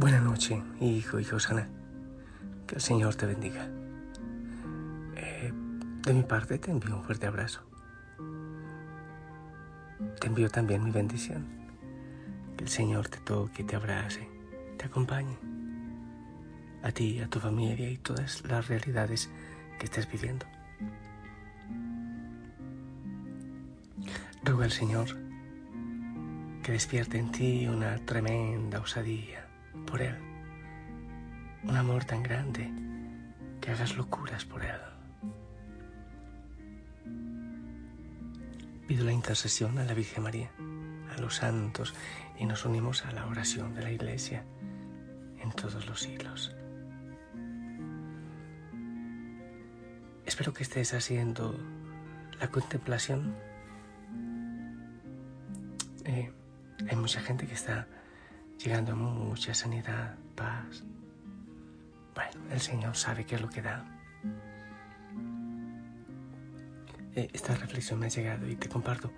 Buenas noches, hijo y Josana. Que el Señor te bendiga. Eh, de mi parte te envío un fuerte abrazo. Te envío también mi bendición. Que el Señor te toque, te abrace, te acompañe. A ti, a tu familia y todas las realidades que estés viviendo. Ruego al Señor que despierte en ti una tremenda osadía por Él. Un amor tan grande que hagas locuras por Él. Pido la intercesión a la Virgen María, a los santos y nos unimos a la oración de la Iglesia en todos los siglos. Espero que estés haciendo la contemplación. Eh, hay mucha gente que está llegando a mucha sanidad, paz. Bueno, el Señor sabe qué es lo que da. Eh, esta reflexión me ha llegado y te comparto.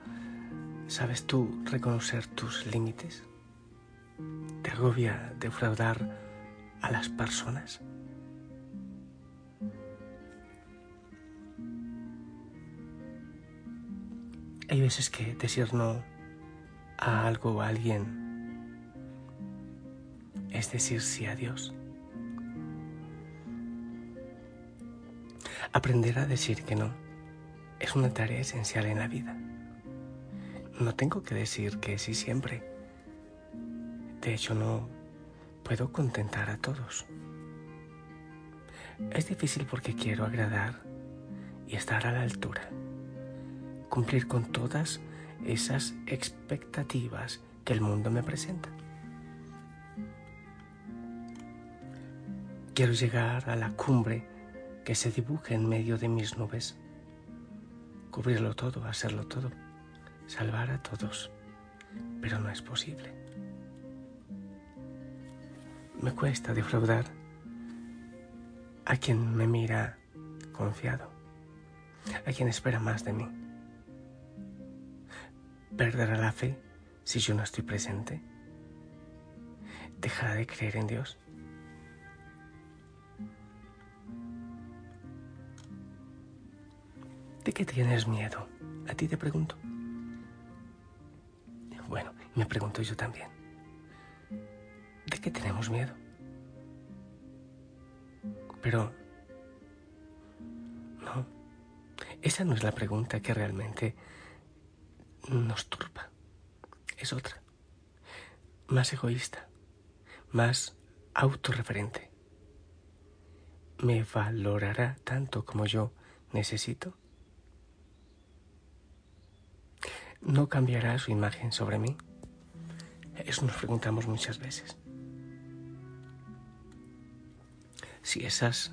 ¿Sabes tú reconocer tus límites? ¿Te agobia defraudar a las personas? Hay veces que decir no a algo o a alguien es decir sí a Dios. Aprender a decir que no es una tarea esencial en la vida. No tengo que decir que sí siempre. De hecho, no puedo contentar a todos. Es difícil porque quiero agradar y estar a la altura, cumplir con todas esas expectativas que el mundo me presenta. Quiero llegar a la cumbre que se dibuja en medio de mis nubes, cubrirlo todo, hacerlo todo, salvar a todos, pero no es posible. Me cuesta defraudar a quien me mira confiado, a quien espera más de mí. ¿Perderá la fe si yo no estoy presente? ¿Dejará de creer en Dios? ¿De qué tienes miedo? A ti te pregunto. Bueno, me pregunto yo también. ¿De qué tenemos miedo? Pero... No, esa no es la pregunta que realmente nos turba. Es otra. Más egoísta, más autorreferente. ¿Me valorará tanto como yo necesito? ¿No cambiará su imagen sobre mí? Eso nos preguntamos muchas veces. Si esas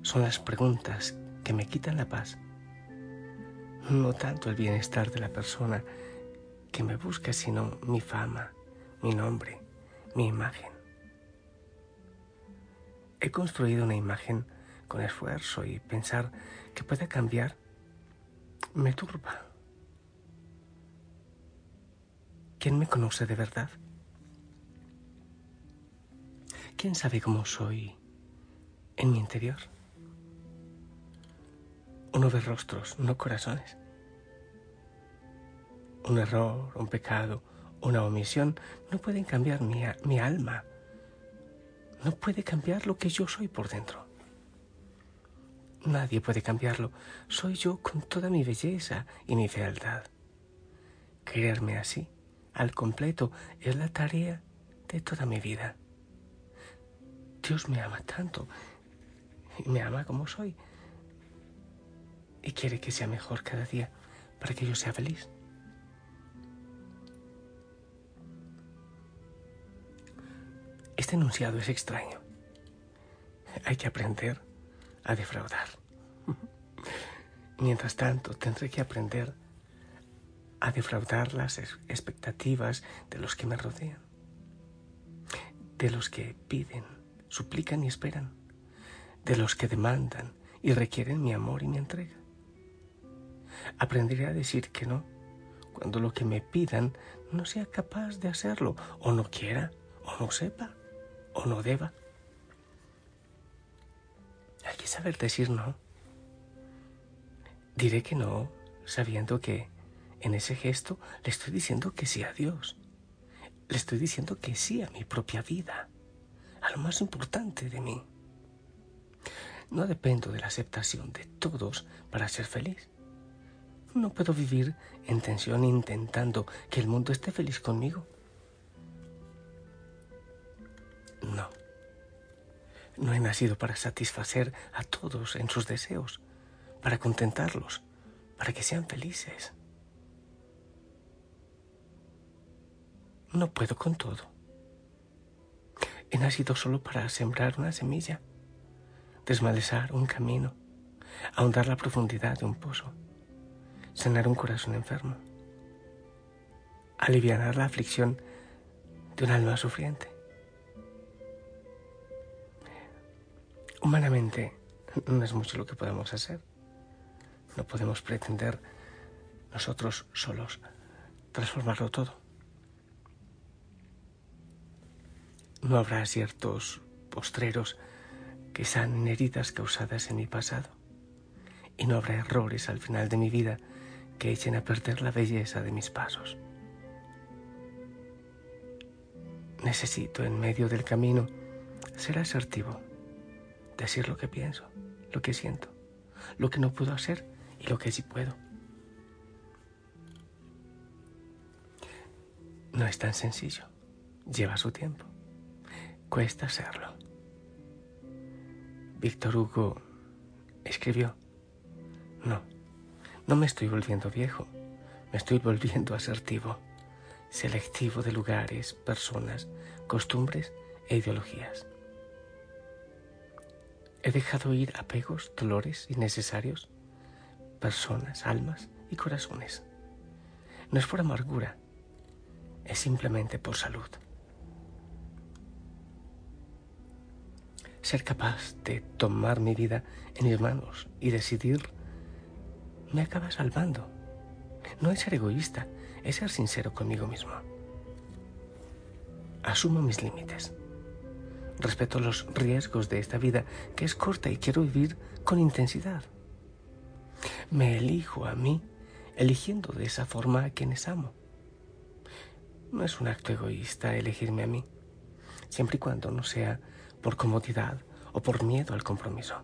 son las preguntas que me quitan la paz, no tanto el bienestar de la persona que me busca, sino mi fama, mi nombre, mi imagen. He construido una imagen con esfuerzo y pensar que puede cambiar me turba. ¿Quién me conoce de verdad? ¿Quién sabe cómo soy en mi interior? Uno ve rostros, no corazones. Un error, un pecado, una omisión no pueden cambiar mi, mi alma. No puede cambiar lo que yo soy por dentro. Nadie puede cambiarlo. Soy yo con toda mi belleza y mi fealdad. Quererme así al completo es la tarea de toda mi vida. Dios me ama tanto y me ama como soy y quiere que sea mejor cada día para que yo sea feliz. Este enunciado es extraño. Hay que aprender a defraudar. Mientras tanto, tendré que aprender a defraudar las expectativas de los que me rodean, de los que piden, suplican y esperan, de los que demandan y requieren mi amor y mi entrega. Aprenderé a decir que no cuando lo que me pidan no sea capaz de hacerlo, o no quiera, o no sepa, o no deba. Hay que saber decir no. Diré que no, sabiendo que en ese gesto le estoy diciendo que sí a Dios. Le estoy diciendo que sí a mi propia vida, a lo más importante de mí. No dependo de la aceptación de todos para ser feliz. No puedo vivir en tensión intentando que el mundo esté feliz conmigo. No. No he nacido para satisfacer a todos en sus deseos, para contentarlos, para que sean felices. No puedo con todo. He nacido solo para sembrar una semilla, desmalezar un camino, ahondar la profundidad de un pozo, sanar un corazón enfermo, aliviar la aflicción de un alma sufriente. Humanamente no es mucho lo que podemos hacer. No podemos pretender nosotros solos transformarlo todo. No habrá ciertos postreros que sean heridas causadas en mi pasado. Y no habrá errores al final de mi vida que echen a perder la belleza de mis pasos. Necesito en medio del camino ser asertivo decir lo que pienso, lo que siento, lo que no puedo hacer y lo que sí puedo. No es tan sencillo, lleva su tiempo, cuesta hacerlo. Víctor Hugo escribió, no, no me estoy volviendo viejo, me estoy volviendo asertivo, selectivo de lugares, personas, costumbres e ideologías. He dejado ir apegos, dolores innecesarios, personas, almas y corazones. No es por amargura, es simplemente por salud. Ser capaz de tomar mi vida en mis manos y decidir me acaba salvando. No es ser egoísta, es ser sincero conmigo mismo. Asumo mis límites. Respeto los riesgos de esta vida que es corta y quiero vivir con intensidad. Me elijo a mí, eligiendo de esa forma a quienes amo. No es un acto egoísta elegirme a mí, siempre y cuando no sea por comodidad o por miedo al compromiso.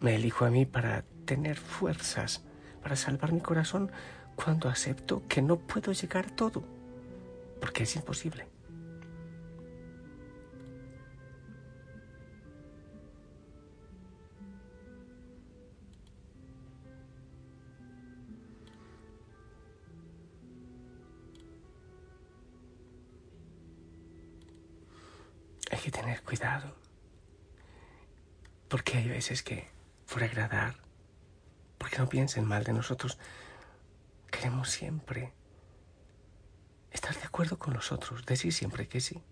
Me elijo a mí para tener fuerzas, para salvar mi corazón cuando acepto que no puedo llegar a todo, porque es imposible. Tener cuidado. Porque hay veces que, por agradar, porque no piensen mal de nosotros, queremos siempre estar de acuerdo con nosotros, decir siempre que sí.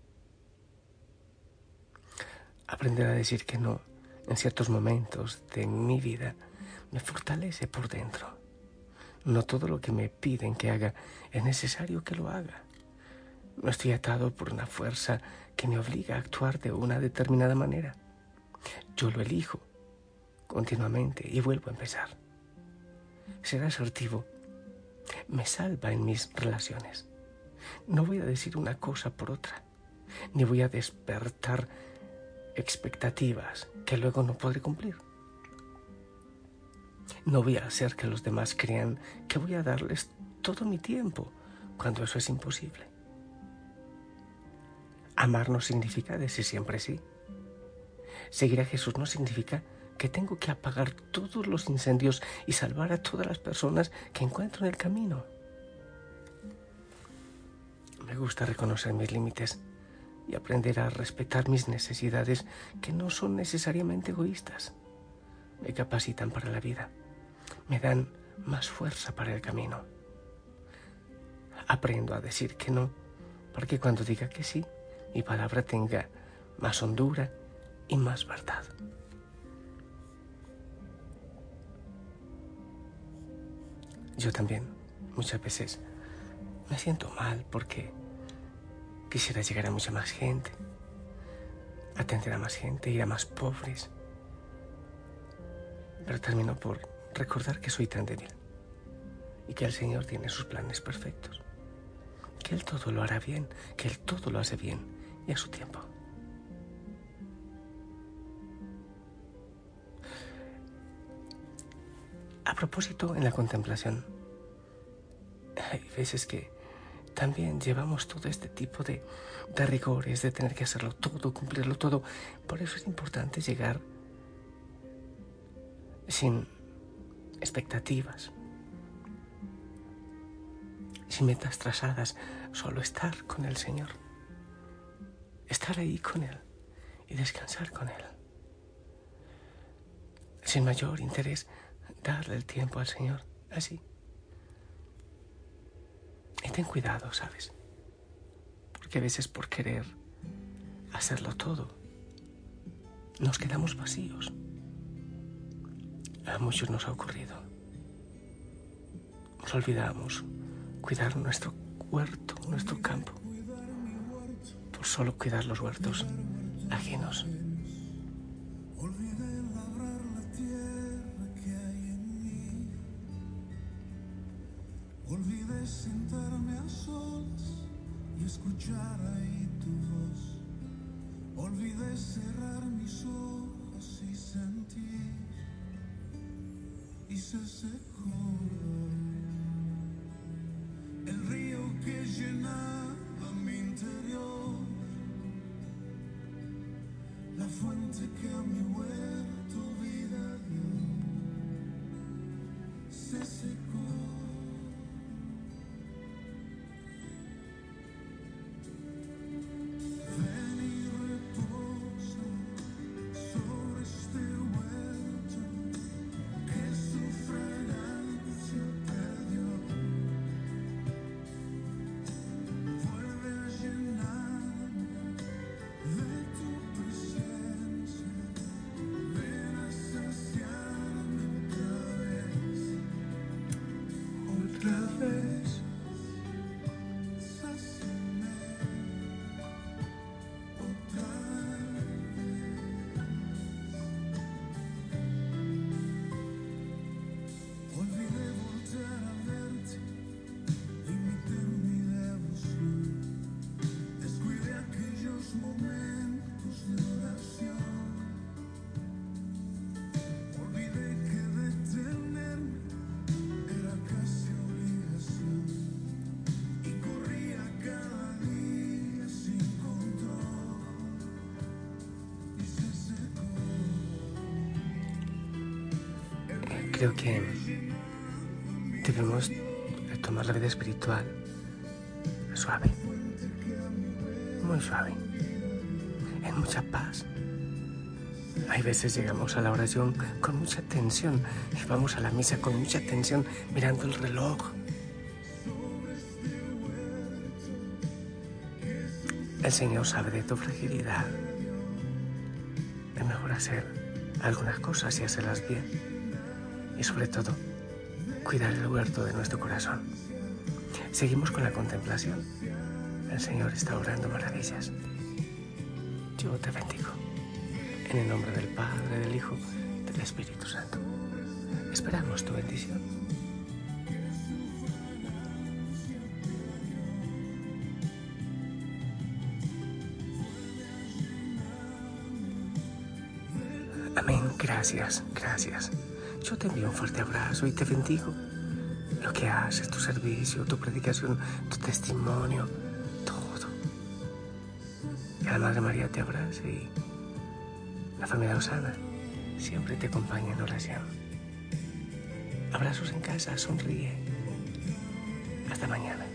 Aprender a decir que no en ciertos momentos de mi vida me fortalece por dentro. No todo lo que me piden que haga es necesario que lo haga. No estoy atado por una fuerza que me obliga a actuar de una determinada manera. Yo lo elijo continuamente y vuelvo a empezar. Ser asertivo me salva en mis relaciones. No voy a decir una cosa por otra, ni voy a despertar expectativas que luego no podré cumplir. No voy a hacer que los demás crean que voy a darles todo mi tiempo cuando eso es imposible. Amar no significa decir siempre sí. Seguir a Jesús no significa que tengo que apagar todos los incendios y salvar a todas las personas que encuentro en el camino. Me gusta reconocer mis límites y aprender a respetar mis necesidades que no son necesariamente egoístas. Me capacitan para la vida, me dan más fuerza para el camino. Aprendo a decir que no, porque cuando diga que sí, mi palabra tenga más hondura y más verdad. Yo también muchas veces me siento mal porque quisiera llegar a mucha más gente, atender a más gente, ir a más pobres. Pero termino por recordar que soy tan débil y que el Señor tiene sus planes perfectos, que Él todo lo hará bien, que Él todo lo hace bien y a su tiempo. A propósito, en la contemplación, hay veces que también llevamos todo este tipo de, de rigores, de tener que hacerlo todo, cumplirlo todo. Por eso es importante llegar sin expectativas, sin metas trazadas, solo estar con el Señor, estar ahí con Él y descansar con Él. Sin mayor interés, darle el tiempo al Señor, así. Y ten cuidado, ¿sabes? Porque a veces por querer hacerlo todo, nos quedamos vacíos. A muchos nos ha ocurrido. Nos olvidamos cuidar nuestro huerto, nuestro campo, solo cuidar los huertos ajenos. Olvidé sentarme a solas y escuchar ahí tu voz. Olvidé cerrar mis ojos y sentir y se secó la fuente que a mi Creo que debemos tomar la vida espiritual suave, muy suave, en mucha paz. Hay veces llegamos a la oración con mucha tensión y vamos a la misa con mucha tensión mirando el reloj. El Señor sabe de tu fragilidad. Es mejor hacer algunas cosas y hacerlas bien. Y sobre todo, cuidar el huerto de nuestro corazón. Seguimos con la contemplación. El Señor está obrando maravillas. Yo te bendigo. En el nombre del Padre, del Hijo, del Espíritu Santo. Esperamos tu bendición. Amén. Gracias, gracias. Yo te envío un fuerte abrazo y te bendigo. Lo que haces, tu servicio, tu predicación, tu testimonio, todo. Que la Madre María te abrace y la familia Osana siempre te acompaña en oración. Abrazos en casa, sonríe. Hasta mañana.